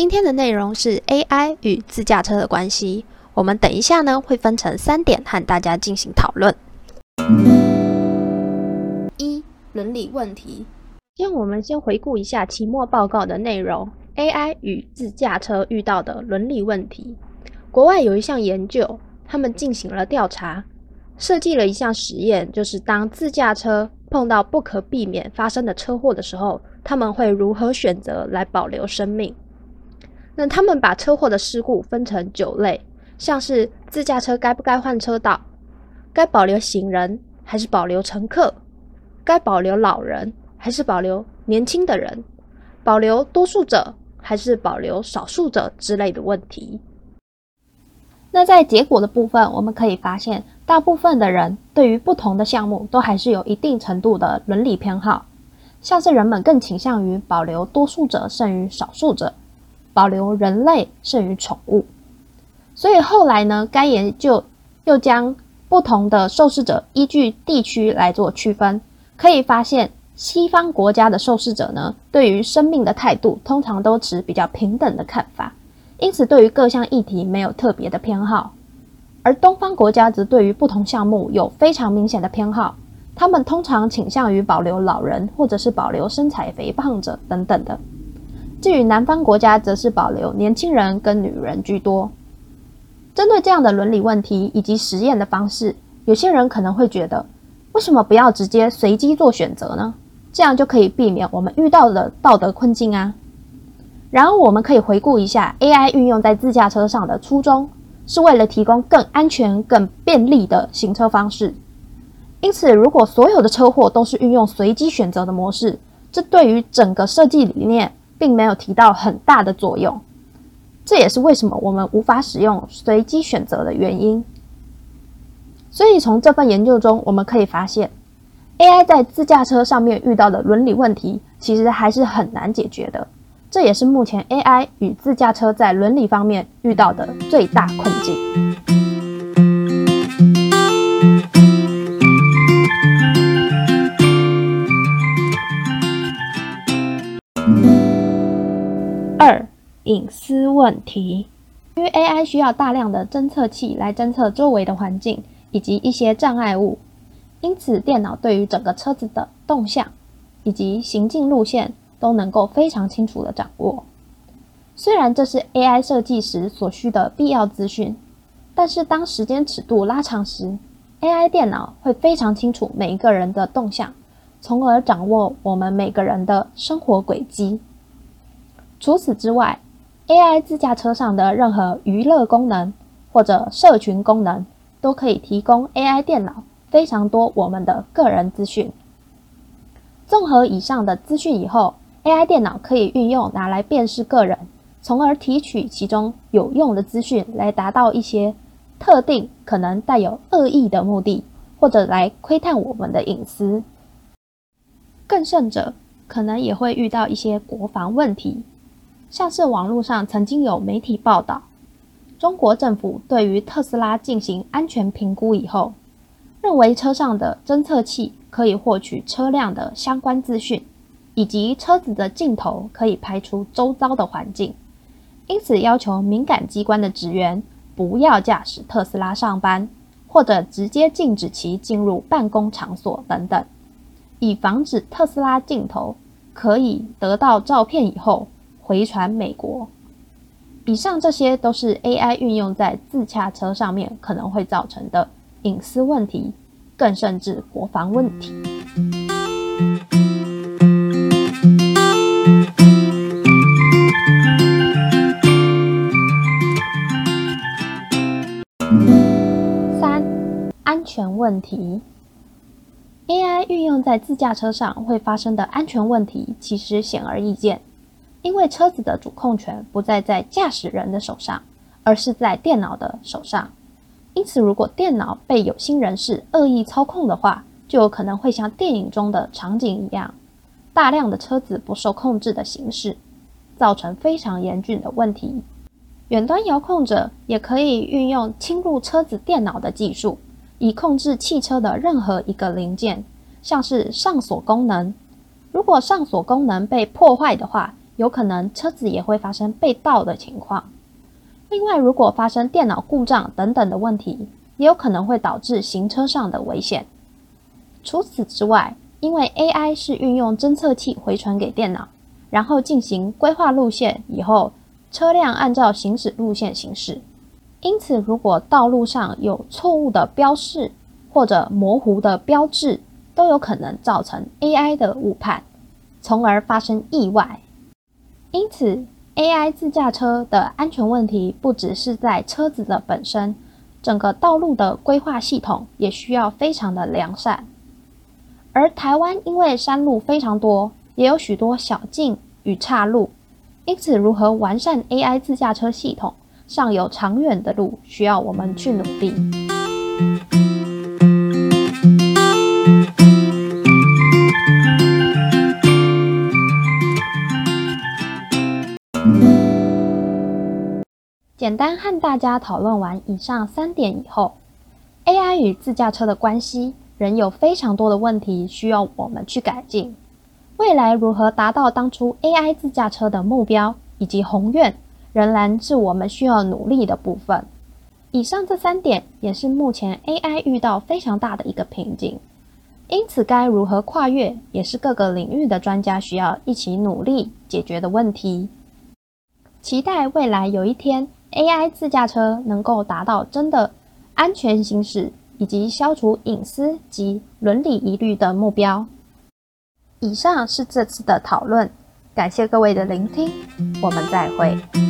今天的内容是 AI 与自驾车的关系。我们等一下呢会分成三点和大家进行讨论。一、伦理问题。先我们先回顾一下期末报告的内容：AI 与自驾车遇到的伦理问题。国外有一项研究，他们进行了调查，设计了一项实验，就是当自驾车碰到不可避免发生的车祸的时候，他们会如何选择来保留生命？那他们把车祸的事故分成九类，像是自驾车该不该换车道，该保留行人还是保留乘客，该保留老人还是保留年轻的人，保留多数者还是保留少数者之类的问题。那在结果的部分，我们可以发现，大部分的人对于不同的项目都还是有一定程度的伦理偏好，像是人们更倾向于保留多数者胜于少数者，保留人类胜于宠物。所以后来呢，该研究又将不同的受试者依据地区来做区分，可以发现，西方国家的受试者呢，对于生命的态度通常都持比较平等的看法。因此，对于各项议题没有特别的偏好，而东方国家则对于不同项目有非常明显的偏好。他们通常倾向于保留老人，或者是保留身材肥胖者等等的。至于南方国家，则是保留年轻人跟女人居多。针对这样的伦理问题以及实验的方式，有些人可能会觉得，为什么不要直接随机做选择呢？这样就可以避免我们遇到的道德困境啊。然而，我们可以回顾一下 AI 运用在自驾车上的初衷，是为了提供更安全、更便利的行车方式。因此，如果所有的车祸都是运用随机选择的模式，这对于整个设计理念并没有提到很大的作用。这也是为什么我们无法使用随机选择的原因。所以，从这份研究中，我们可以发现，AI 在自驾车上面遇到的伦理问题，其实还是很难解决的。这也是目前 AI 与自驾车在伦理方面遇到的最大困境。隐私问题。因为 AI 需要大量的侦测器来侦测周围的环境以及一些障碍物，因此电脑对于整个车子的动向以及行进路线。都能够非常清楚的掌握。虽然这是 AI 设计时所需的必要资讯，但是当时间尺度拉长时，AI 电脑会非常清楚每一个人的动向，从而掌握我们每个人的生活轨迹。除此之外，AI 自驾车上的任何娱乐功能或者社群功能，都可以提供 AI 电脑非常多我们的个人资讯。综合以上的资讯以后，AI 电脑可以运用拿来辨识个人，从而提取其中有用的资讯，来达到一些特定可能带有恶意的目的，或者来窥探我们的隐私。更甚者，可能也会遇到一些国防问题，像是网络上曾经有媒体报道，中国政府对于特斯拉进行安全评估以后，认为车上的侦测器可以获取车辆的相关资讯。以及车子的镜头可以拍出周遭的环境，因此要求敏感机关的职员不要驾驶特斯拉上班，或者直接禁止其进入办公场所等等，以防止特斯拉镜头可以得到照片以后回传美国。以上这些都是 AI 运用在自驾车上面可能会造成的隐私问题，更甚至国防问题。三安全问题，AI 运用在自驾车上会发生的安全问题，其实显而易见。因为车子的主控权不再在驾驶人的手上，而是在电脑的手上。因此，如果电脑被有心人士恶意操控的话，就有可能会像电影中的场景一样，大量的车子不受控制的行驶，造成非常严峻的问题。远端遥控者也可以运用侵入车子电脑的技术。以控制汽车的任何一个零件，像是上锁功能。如果上锁功能被破坏的话，有可能车子也会发生被盗的情况。另外，如果发生电脑故障等等的问题，也有可能会导致行车上的危险。除此之外，因为 AI 是运用侦测器回传给电脑，然后进行规划路线以后，车辆按照行驶路线行驶。因此，如果道路上有错误的标示或者模糊的标志，都有可能造成 AI 的误判，从而发生意外。因此，AI 自驾车的安全问题不只是在车子的本身，整个道路的规划系统也需要非常的良善。而台湾因为山路非常多，也有许多小径与岔路，因此如何完善 AI 自驾车系统？尚有长远的路需要我们去努力。简单和大家讨论完以上三点以后，AI 与自驾车的关系仍有非常多的问题需要我们去改进。未来如何达到当初 AI 自驾车的目标以及宏愿？仍然是我们需要努力的部分。以上这三点也是目前 AI 遇到非常大的一个瓶颈，因此该如何跨越，也是各个领域的专家需要一起努力解决的问题。期待未来有一天，AI 自驾车能够达到真的安全行驶以及消除隐私及伦理疑虑的目标。以上是这次的讨论，感谢各位的聆听，我们再会。